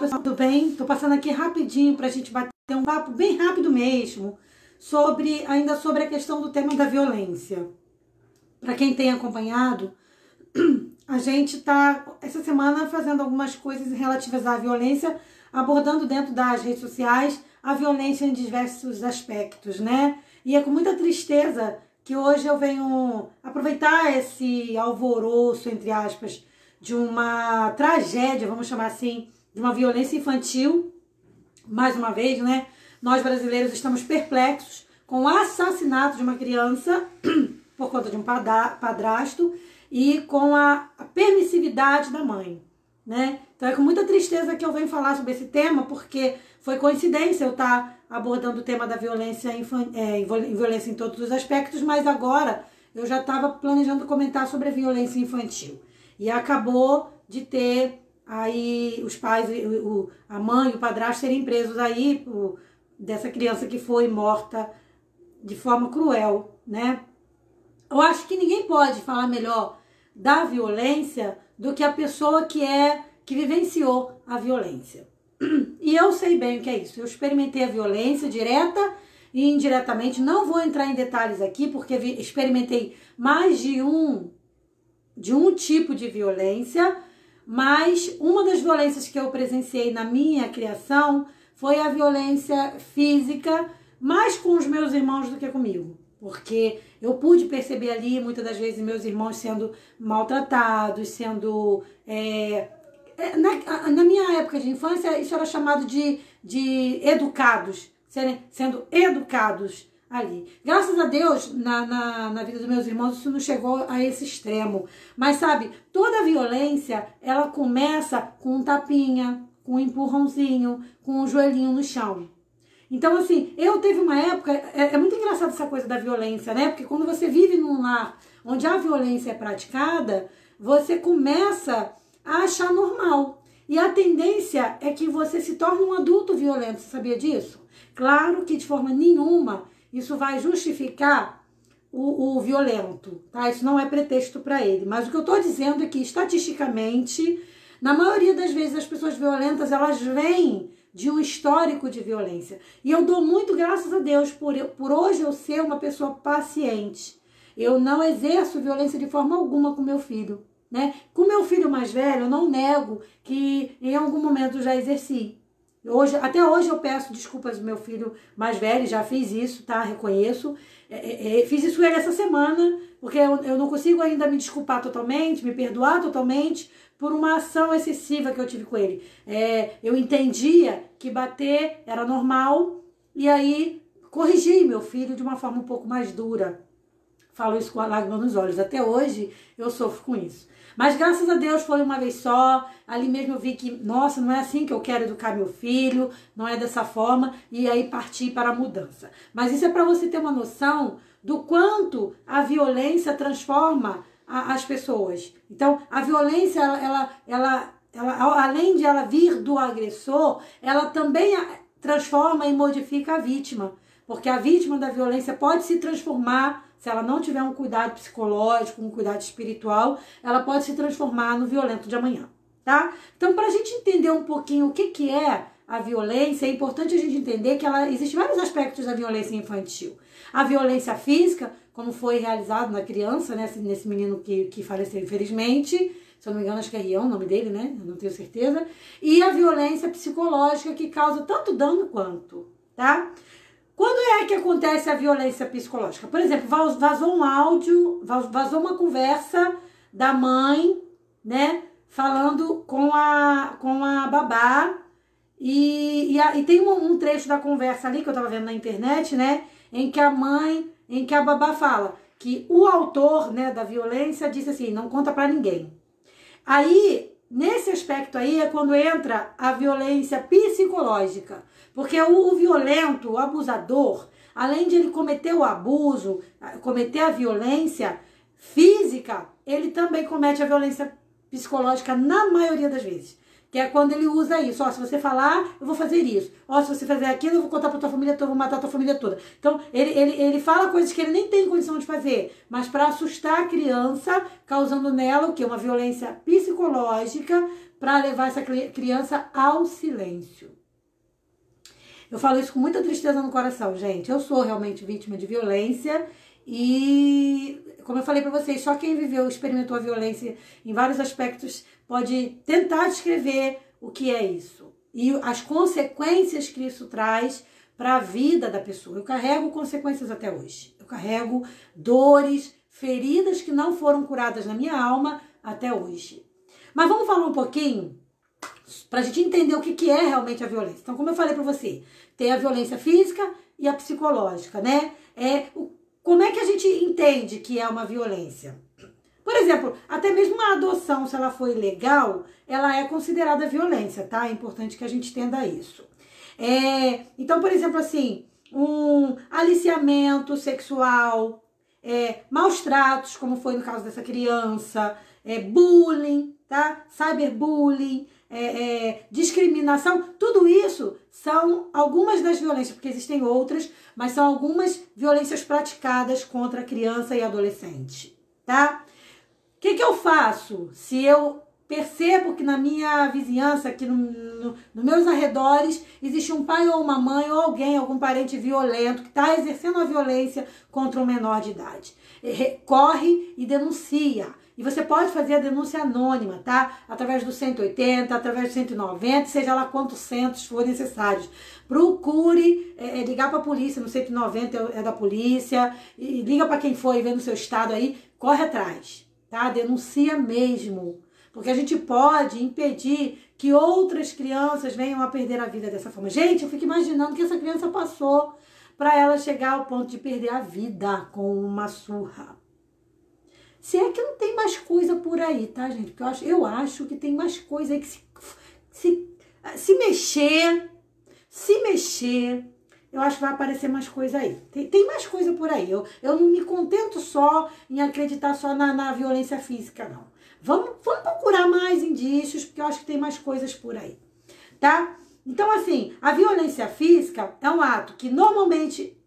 pessoal, tudo bem? Tô passando aqui rapidinho pra gente bater um papo bem rápido mesmo sobre ainda sobre a questão do tema da violência. Para quem tem acompanhado, a gente tá essa semana fazendo algumas coisas relativas à violência, abordando dentro das redes sociais a violência em diversos aspectos, né? E é com muita tristeza que hoje eu venho aproveitar esse alvoroço, entre aspas, de uma tragédia, vamos chamar assim, de uma violência infantil. Mais uma vez, né? Nós brasileiros estamos perplexos com o assassinato de uma criança por conta de um padrasto e com a permissividade da mãe, né? Então é com muita tristeza que eu venho falar sobre esse tema, porque foi coincidência eu estar abordando o tema da violência, é, violência em todos os aspectos, mas agora eu já estava planejando comentar sobre a violência infantil. E acabou de ter aí os pais, o, a mãe e o padrasto serem presos aí por, dessa criança que foi morta de forma cruel, né? Eu acho que ninguém pode falar melhor da violência do que a pessoa que é que vivenciou a violência. E eu sei bem o que é isso. Eu experimentei a violência direta e indiretamente. Não vou entrar em detalhes aqui porque experimentei mais de um de um tipo de violência, mas uma das violências que eu presenciei na minha criação foi a violência física, mais com os meus irmãos do que comigo. Porque eu pude perceber ali, muitas das vezes, meus irmãos sendo maltratados, sendo. É, é na, na, minha época de infância, isso era chamado de, de educados, sendo educados ali. Graças a Deus, na, na, na vida dos meus irmãos, isso não chegou a esse extremo. Mas sabe, toda violência, ela começa com um tapinha, com um empurrãozinho, com um joelhinho no chão. Então, assim, eu teve uma época. É, é, muito engraçado essa coisa da violência, né? Porque quando você vive num lar onde a violência é praticada, você começa a achar normal. E a tendência é que você se torne um adulto violento. Você sabia disso? Claro que de forma nenhuma isso vai justificar o, o violento, tá? Isso não é pretexto para ele. Mas o que eu estou dizendo é que, estatisticamente, na maioria das vezes, as pessoas violentas, elas vêm de um histórico de violência. E eu dou muito graças a Deus por, por hoje eu ser uma pessoa paciente. Eu não exerço violência de forma alguma com meu filho. Né? Com meu filho mais velho, eu não nego que em algum momento já exerci. Hoje, até hoje eu peço desculpas ao meu filho mais velho, já fiz isso, tá? Reconheço. É, é, é fiz isso ele essa semana, porque eu, eu não consigo ainda me desculpar totalmente, me perdoar totalmente, por uma ação excessiva que eu tive com ele. É, eu entendia que bater era normal e aí corrigi meu filho de uma forma um pouco mais dura. Falo isso com a lágrima nos olhos. Até hoje eu sofro com isso. Mas graças a Deus foi uma vez só. Ali mesmo eu vi que, nossa, não é assim que eu quero educar meu filho, não é dessa forma, e aí parti para a mudança. Mas isso é para você ter uma noção do quanto a violência transforma a, as pessoas. Então, a violência, ela, ela, ela, ela, além de ela vir do agressor, ela também transforma e modifica a vítima. Porque a vítima da violência pode se transformar, se ela não tiver um cuidado psicológico, um cuidado espiritual, ela pode se transformar no violento de amanhã, tá? Então, para a gente entender um pouquinho o que, que é a violência, é importante a gente entender que ela existe vários aspectos da violência infantil. A violência física, como foi realizado na criança, né, nesse menino que, que faleceu infelizmente, se eu não me engano, acho que é Rião o nome dele, né? Eu não tenho certeza. E a violência psicológica que causa tanto dano quanto, tá? Quando é que acontece a violência psicológica? Por exemplo, vazou um áudio, vazou uma conversa da mãe, né? Falando com a, com a babá e, e, a, e tem um, um, trecho da conversa ali que eu tava vendo na internet, né? Em que a mãe, em que a babá fala que o autor, né, da violência disse assim, não conta para ninguém. Aí, nesse aspecto aí é quando entra a violência psicológica, porque o, o violento, o abusador, além de ele cometer o abuso, cometer a violência física, ele também comete a violência psicológica na maioria das vezes. Que é quando ele usa isso. Ó, se você falar, eu vou fazer isso. Ó, se você fazer aquilo, eu vou contar pra tua família toda, vou matar tua família toda. Então, ele, ele, ele fala coisas que ele nem tem condição de fazer, mas para assustar a criança, causando nela o quê? Uma violência psicológica, para levar essa criança ao silêncio. Eu falo isso com muita tristeza no coração, gente. Eu sou realmente vítima de violência e, como eu falei para vocês, só quem viveu, experimentou a violência em vários aspectos pode tentar descrever o que é isso e as consequências que isso traz para a vida da pessoa. Eu carrego consequências até hoje. Eu carrego dores, feridas que não foram curadas na minha alma até hoje. Mas vamos falar um pouquinho para a gente entender o que, é realmente a violência. Então, como eu falei para você, tem a violência física e a psicológica, né? É o, como é que a gente entende que é uma violência? Por exemplo, até mesmo uma adoção, se ela for ilegal, ela é considerada violência, tá? É importante que a gente entenda isso. É, então, por exemplo, assim, um aliciamento sexual, é, maus tratos, como foi no caso dessa criança, é, bullying, tá? Cyberbullying, é, é, discriminação, tudo isso são algumas das violências, porque existem outras, mas são algumas violências praticadas contra criança e adolescente, tá? O que, que eu faço se eu percebo que na minha vizinhança, aqui no, no, nos meus arredores, existe um pai ou uma mãe ou alguém, algum parente violento que está exercendo a violência contra um menor de idade? Corre e denuncia. E você pode fazer a denúncia anônima, tá? Através do 180, através do 190, seja lá quantos centros for necessários. Procure é, é ligar para a polícia, no 190 é, é da polícia, e liga para quem for e vê no seu estado aí, corre atrás, tá? Denuncia mesmo. Porque a gente pode impedir que outras crianças venham a perder a vida dessa forma. Gente, eu fico imaginando que essa criança passou para ela chegar ao ponto de perder a vida com uma surra. Se é que não tem mais coisa por aí, tá, gente? Porque eu acho, eu acho que tem mais coisa aí que se, se, se mexer, se mexer, eu acho que vai aparecer mais coisa aí. Tem, tem mais coisa por aí. Eu, eu não me contento só em acreditar só na, na violência física, não. Vamos, vamos procurar mais indícios, porque eu acho que tem mais coisas por aí, tá? Então, assim, a violência física é um ato que normalmente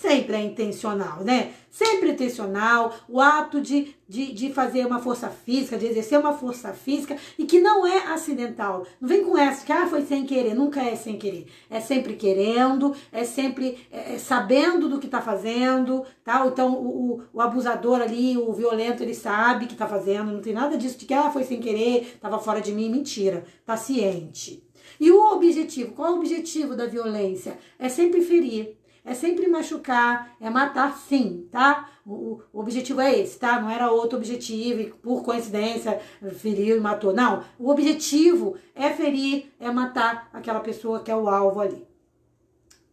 sempre é intencional, né? Sempre intencional, o ato de, de, de fazer uma força física, de exercer uma força física e que não é acidental. Não vem com essa que ah, foi sem querer, nunca é sem querer. É sempre querendo, é sempre é, é sabendo do que tá fazendo, tá? Então o, o, o, abusador ali, o violento, ele sabe que tá fazendo, não tem nada disso de que ah, foi sem querer, tava fora de mim, mentira. Tá ciente. E o objetivo, qual é o objetivo da violência? É sempre ferir é sempre machucar, é matar sim, tá? O, o, objetivo é esse, tá? Não era outro objetivo e por coincidência feriu e matou. Não, o objetivo é ferir, é matar aquela pessoa que é o alvo ali.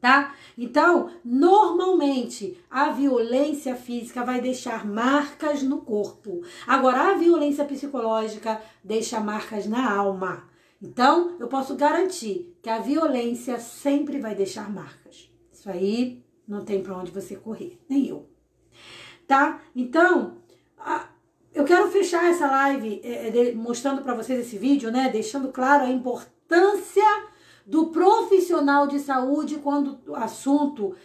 Tá? Então, normalmente, a violência física vai deixar marcas no corpo. Agora, a violência psicológica deixa marcas na alma. Então, eu posso garantir que a violência sempre vai deixar marcas. Isso aí não tem para onde você correr, nem eu. Tá? Então, a, eu quero fechar essa live é, é de, mostrando para vocês esse vídeo, né? Deixando claro a importância do profissional de saúde quando o assunto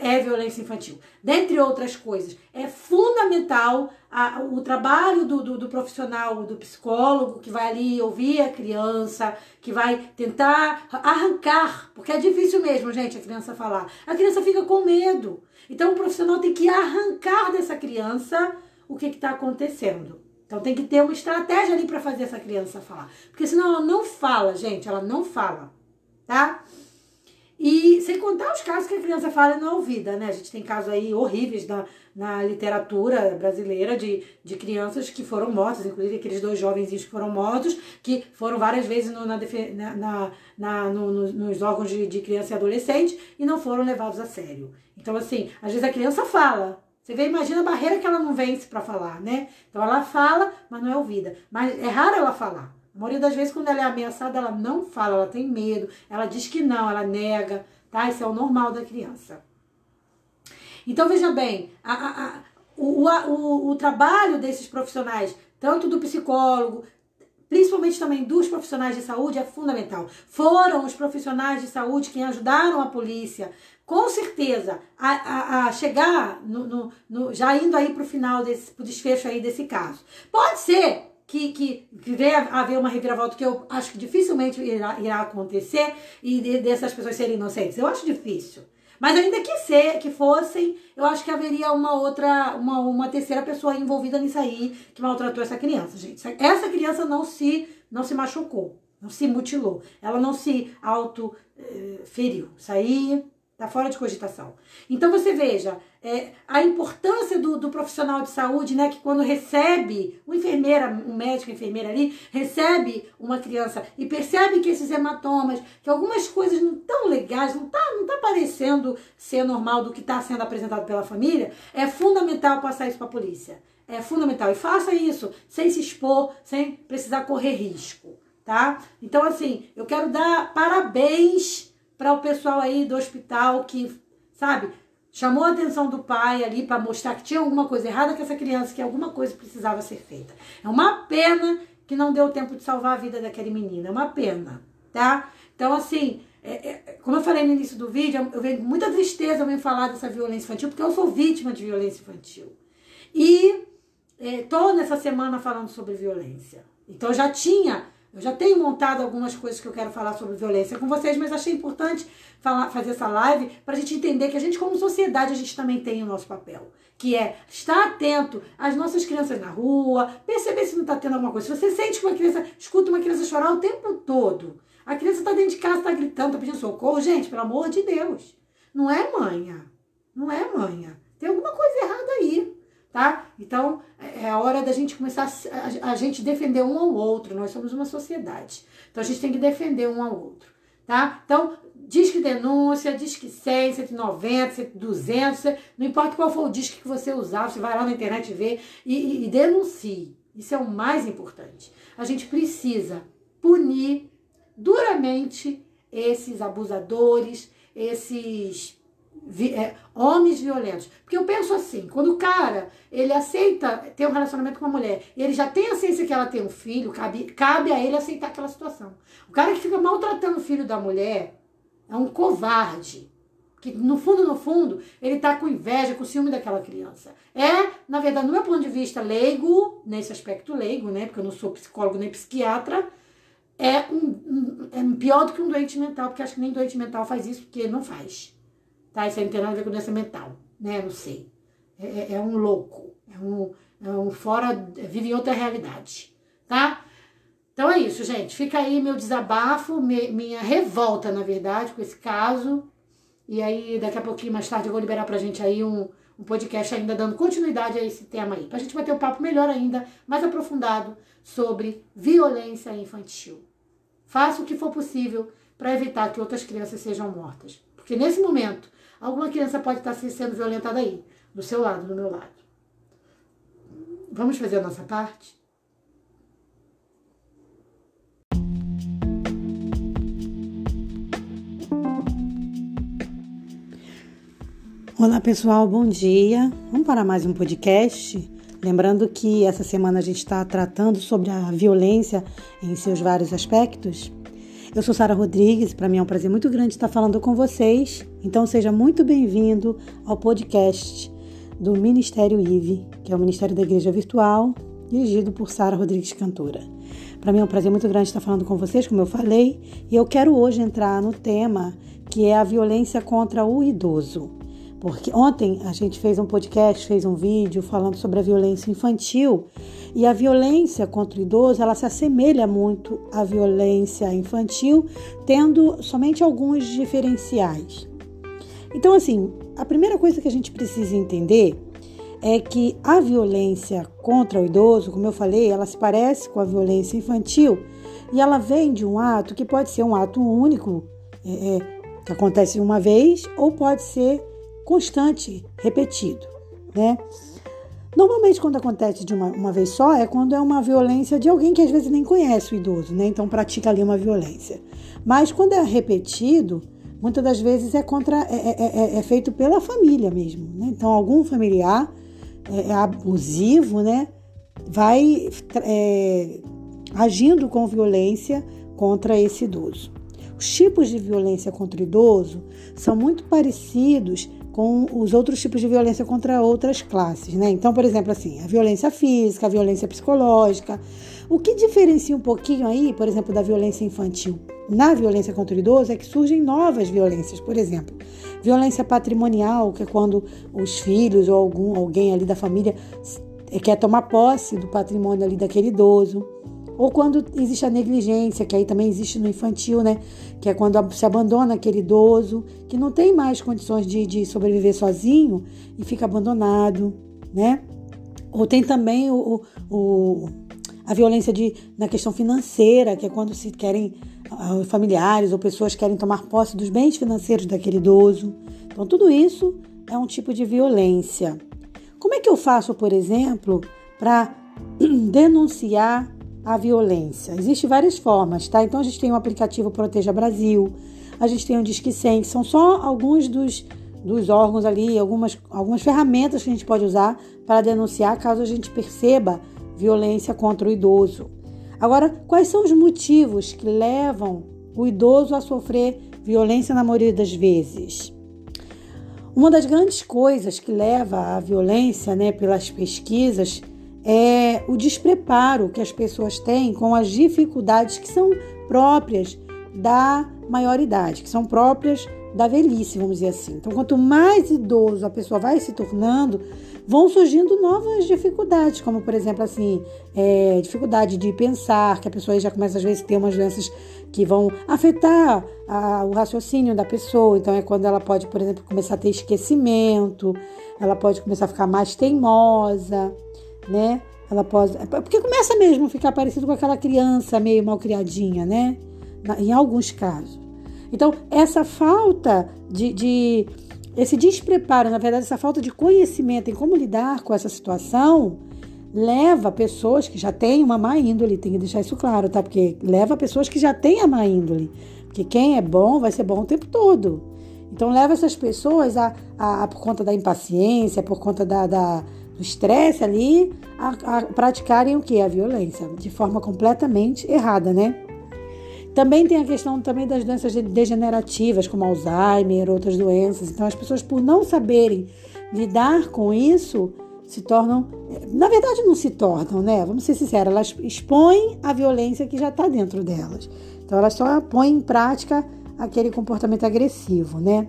é violência infantil. Dentre outras coisas, é fundamental a, o trabalho do, do, do, profissional, do psicólogo, que vai ali ouvir a criança, que vai tentar arrancar, porque é difícil mesmo, gente, a criança falar. A criança fica com medo. Então o profissional tem que arrancar dessa criança o que está acontecendo. Então tem que ter uma estratégia ali para fazer essa criança falar. Porque senão ela não fala, gente, ela não fala, tá? E sem contar os casos que a criança fala e não é ouvida, né? A gente tem casos aí horríveis na, na literatura brasileira de, de crianças que foram mortas, inclusive aqueles dois jovenzinhos que foram mortos, que foram várias vezes no, na, na, na no, no, nos órgãos de, de criança e adolescente e não foram levados a sério. Então, assim, às vezes a criança fala, você vê, imagina a barreira que ela não vence para falar, né? Então ela fala, mas não é ouvida. Mas é raro ela falar. A maioria das vezes, quando ela é ameaçada, ela não fala, ela tem medo, ela diz que não, ela nega, tá? Isso é o normal da criança. Então, veja bem, a, a, a, o, o, o trabalho desses profissionais, tanto do psicólogo, principalmente também dos profissionais de saúde, é fundamental. Foram os profissionais de saúde quem ajudaram a polícia, com certeza, a, a, a chegar, no, no, no, já indo aí para o final, desse pro desfecho aí desse caso. Pode ser que, que, que venha haver uma reviravolta que eu acho que dificilmente irá, irá acontecer e de, dessas pessoas serem inocentes. Eu acho difícil. Mas ainda que ser, que fossem, eu acho que haveria uma outra, uma, uma terceira pessoa envolvida nisso aí que maltratou essa criança, gente. Essa criança não se, não se machucou, não se mutilou, ela não se auto eh, feriu. Isso aí Está fora de cogitação. Então você veja é, a importância do, do, profissional de saúde, né? Que quando recebe, um enfermeira, um médico, enfermeira ali, recebe uma criança e percebe que esses hematomas, que algumas coisas não tão legais, não tá, não tá parecendo ser normal do que está sendo apresentado pela família, é fundamental passar isso para a polícia. É fundamental. E faça isso sem se expor, sem precisar correr risco, tá? Então, assim, eu quero dar parabéns para o pessoal aí do hospital que, sabe, chamou a atenção do pai ali para mostrar que tinha alguma coisa errada com essa criança, que alguma coisa precisava ser feita. É uma pena que não deu tempo de salvar a vida daquele menino, é uma pena, tá? Então, assim, é, é, como eu falei no início do vídeo, eu venho com muita tristeza eu falar dessa violência infantil, porque eu sou vítima de violência infantil. E é, nessa semana falando sobre violência. Então, já tinha eu já tenho montado algumas coisas que eu quero falar sobre violência com vocês, mas achei importante falar, fazer essa live para a gente entender que a gente, como sociedade, a gente também tem o nosso papel. Que é estar atento às nossas crianças na rua, perceber se não está tendo alguma coisa. Se você sente que uma criança, escuta uma criança chorar o tempo todo, a criança está dentro de casa, está gritando, está pedindo socorro, gente, pelo amor de Deus. Não é manha. Não é manha. Tem alguma coisa errada aí tá? Então, é a hora da gente começar a, a, gente defender um ao outro. Nós somos uma sociedade. Então, a gente tem que defender um ao outro, tá? Então, diz que denúncia, diz que 100, 190, 200, não importa qual for o disco que você usar, você vai lá na internet e vê e, e denuncie. Isso é o mais importante. A gente precisa punir duramente esses abusadores, esses vi, é, homens violentos. Porque eu penso assim, quando o cara, ele aceita ter um relacionamento com uma mulher, ele já tem a ciência que ela tem um filho, cabe, cabe a ele aceitar aquela situação. O cara que fica maltratando o filho da mulher é um covarde. Que no fundo, no fundo, ele tá com inveja, com ciúme daquela criança. É, na verdade, no meu ponto de vista leigo, nesse aspecto leigo, né? Porque eu não sou psicólogo nem psiquiatra, é um, um é pior do que um doente mental, porque acho que nem doente mental faz isso, porque não faz. Tá? Isso aí não tem nada a ver com doença mental, né? Não sei. É, é, é um louco. É um, é um fora. Vive em outra realidade. Tá? Então é isso, gente. Fica aí meu desabafo, minha revolta, na verdade, com esse caso. E aí, daqui a pouquinho mais tarde, eu vou liberar pra gente aí um, um podcast ainda dando continuidade a esse tema aí. Pra gente bater um papo melhor ainda, mais aprofundado, sobre violência infantil. Faça o que for possível para evitar que outras crianças sejam mortas. Porque nesse momento, Alguma criança pode estar sendo violentada aí, do seu lado, do meu lado. Vamos fazer a nossa parte? Olá pessoal, bom dia. Vamos para mais um podcast. Lembrando que essa semana a gente está tratando sobre a violência em seus vários aspectos. Eu sou Sara Rodrigues, para mim é um prazer muito grande estar falando com vocês. Então seja muito bem-vindo ao podcast do Ministério IVE, que é o Ministério da Igreja Virtual, dirigido por Sara Rodrigues Cantora. Para mim é um prazer muito grande estar falando com vocês, como eu falei, e eu quero hoje entrar no tema que é a violência contra o idoso. Porque ontem a gente fez um podcast, fez um vídeo falando sobre a violência infantil e a violência contra o idoso, ela se assemelha muito à violência infantil, tendo somente alguns diferenciais. Então, assim, a primeira coisa que a gente precisa entender é que a violência contra o idoso, como eu falei, ela se parece com a violência infantil e ela vem de um ato que pode ser um ato único, é, é que acontece uma vez, ou pode ser constante, repetido, né? Normalmente, quando acontece de uma, uma vez só, é quando é uma violência de alguém que às vezes nem conhece o idoso, né? Então pratica ali uma violência. Mas quando é repetido, muitas das vezes é contra é, é, é, é feito pela família mesmo, né? Então algum familiar é, é abusivo, né? Vai é, agindo com violência contra esse idoso. Os tipos de violência contra o idoso são muito parecidos com os outros tipos de violência contra outras classes, né? Então, por exemplo, assim, a violência física, a violência psicológica, O que diferencia um pouquinho aí, por exemplo, da violência infantil na violência contra o idoso é que surgem novas violências, por exemplo, violência patrimonial, que é quando os filhos ou algum alguém ali da família quer tomar posse do patrimônio ali daquele idoso. Ou quando existe a negligência, que aí também existe no infantil, né? Que é quando se abandona aquele idoso que não tem mais condições de, de sobreviver sozinho e fica abandonado, né? Ou tem também o, o, a violência de, na questão financeira, que é quando se querem familiares ou pessoas querem tomar posse dos bens financeiros daquele idoso. Então, tudo isso é um tipo de violência. Como é que eu faço, por exemplo, para denunciar a violência? Existem várias formas, tá? Então, a gente tem o aplicativo Proteja Brasil, a gente tem o Disque 100, que são só alguns dos, dos órgãos ali, algumas, algumas ferramentas que a gente pode usar para denunciar caso a gente perceba violência contra o idoso. Agora, quais são os motivos que levam o idoso a sofrer violência na maioria das vezes? Uma das grandes coisas que leva à violência, né, pelas pesquisas, é o despreparo que as pessoas têm com as dificuldades que são próprias da maioridade, que são próprias da velhice, vamos dizer assim. Então, quanto mais idoso a pessoa vai se tornando, vão surgindo novas dificuldades, como por exemplo assim, é, dificuldade de pensar, que a pessoa já começa às vezes a ter umas doenças que vão afetar a, o raciocínio da pessoa. Então é quando ela pode, por exemplo, começar a ter esquecimento, ela pode começar a ficar mais teimosa, né? Ela pode, é, porque começa mesmo a ficar parecido com aquela criança meio mal criadinha, né? em alguns casos. Então, essa falta de, de esse despreparo, na verdade, essa falta de conhecimento em como lidar com essa situação, leva pessoas que já têm uma má índole, tem que deixar isso claro, tá? Porque leva pessoas que já têm a má índole. Porque quem é bom vai ser bom o tempo todo. Então leva essas pessoas a, a, a por conta da impaciência, por conta da, da do estresse ali, a, a praticarem o que? A violência, de forma completamente errada, né? Também tem a questão também das doenças degenerativas, como Alzheimer, outras doenças. Então, as pessoas, por não saberem lidar com isso, se tornam. Na verdade, não se tornam, né? Vamos ser sinceros, elas expõem a violência que já está dentro delas. Então, elas só põem em prática aquele comportamento agressivo, né?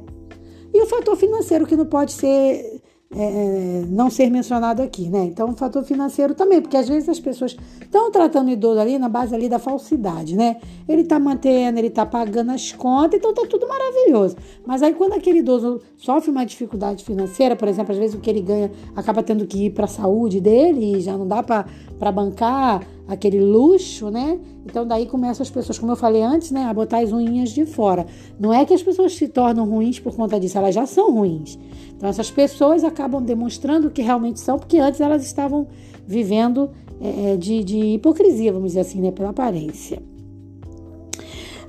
E o fator financeiro que não pode ser é, não ser mencionado aqui, né? Então, o fator financeiro também, porque às vezes as pessoas estão tratando o idoso ali na base ali da falsidade, né? Ele está mantendo, ele está pagando as contas, então tá tudo maravilhoso. Mas aí quando aquele idoso sofre uma dificuldade financeira, por exemplo, às vezes o que ele ganha acaba tendo que ir para a saúde dele e já não dá para bancar aquele luxo, né? Então daí começam as pessoas, como eu falei antes, né, a botar as unhas de fora. Não é que as pessoas se tornam ruins por conta disso, elas já são ruins. Então essas pessoas acabam demonstrando que realmente são, porque antes elas estavam vivendo é, é, de, de hipocrisia, vamos dizer assim, né, pela aparência.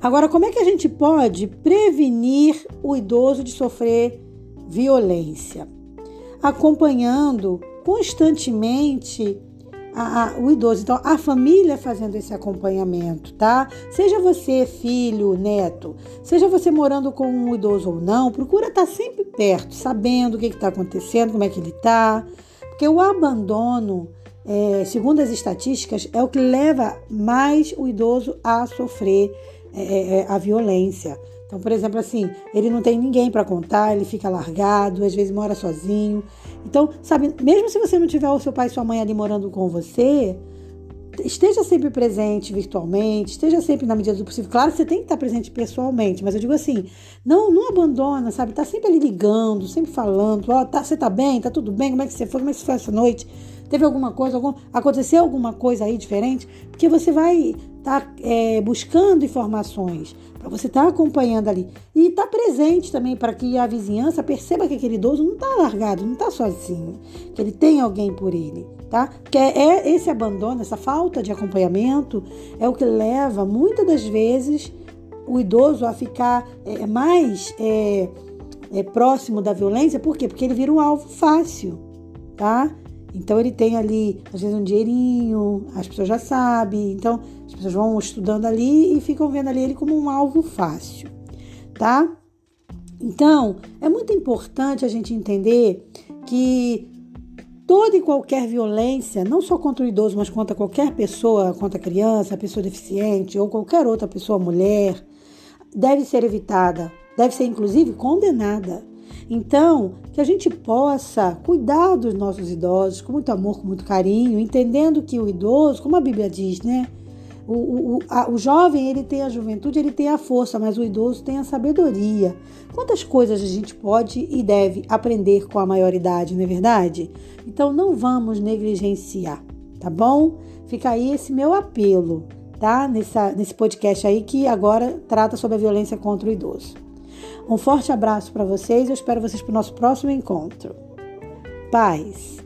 Agora, como é que a gente pode prevenir o idoso de sofrer violência? Acompanhando constantemente a, a, o idoso. Então, a família fazendo esse acompanhamento, tá? Seja você filho, neto, seja você morando com um idoso ou não, procura estar sempre perto, sabendo o que está acontecendo, como é que ele está. Porque o abandono, é, segundo as estatísticas, é o que leva mais o idoso a sofrer é, é, é a violência. Então, por exemplo, assim, ele não tem ninguém para contar, ele fica largado, às vezes mora sozinho. Então, sabe, mesmo se você não tiver o seu pai e sua mãe ali morando com você, esteja sempre presente virtualmente, esteja sempre na medida do possível. Claro você tem que estar presente pessoalmente, mas eu digo assim, não, não abandona, sabe? Tá sempre ali ligando, sempre falando, ó, oh, tá, você tá bem? Tá tudo bem? Como é que você foi? Como é que você foi essa noite? Teve alguma coisa, algum, aconteceu alguma coisa aí diferente? Porque você vai estar tá, é, buscando informações, para você estar tá acompanhando ali. E estar tá presente também para que a vizinhança perceba que aquele idoso não está largado, não está sozinho, que ele tem alguém por ele. Tá? Porque é, é esse abandono, essa falta de acompanhamento é o que leva muitas das vezes o idoso a ficar é, mais é, é, próximo da violência, por quê? Porque ele vira um alvo fácil, tá? Então ele tem ali, às vezes, um dinheirinho, as pessoas já sabem, então as pessoas vão estudando ali e ficam vendo ali ele como um alvo fácil, tá? Então, é muito importante a gente entender que toda e qualquer violência, não só contra o idoso, mas contra qualquer pessoa, contra criança, pessoa deficiente ou qualquer outra pessoa, mulher, deve ser evitada, deve ser inclusive condenada. Então, que a gente possa cuidar dos nossos idosos com muito amor, com muito carinho, entendendo que o idoso, como a Bíblia diz, né? O, o, a, o jovem ele tem a juventude, ele tem a força, mas o idoso tem a sabedoria. Quantas coisas a gente pode e deve aprender com a maioridade, não é verdade? Então não vamos negligenciar, tá bom? Fica aí esse meu apelo, tá? Nessa, nesse podcast aí que agora trata sobre a violência contra o idoso. Um forte abraço para vocês, eu espero vocês para o nosso próximo encontro. Paz!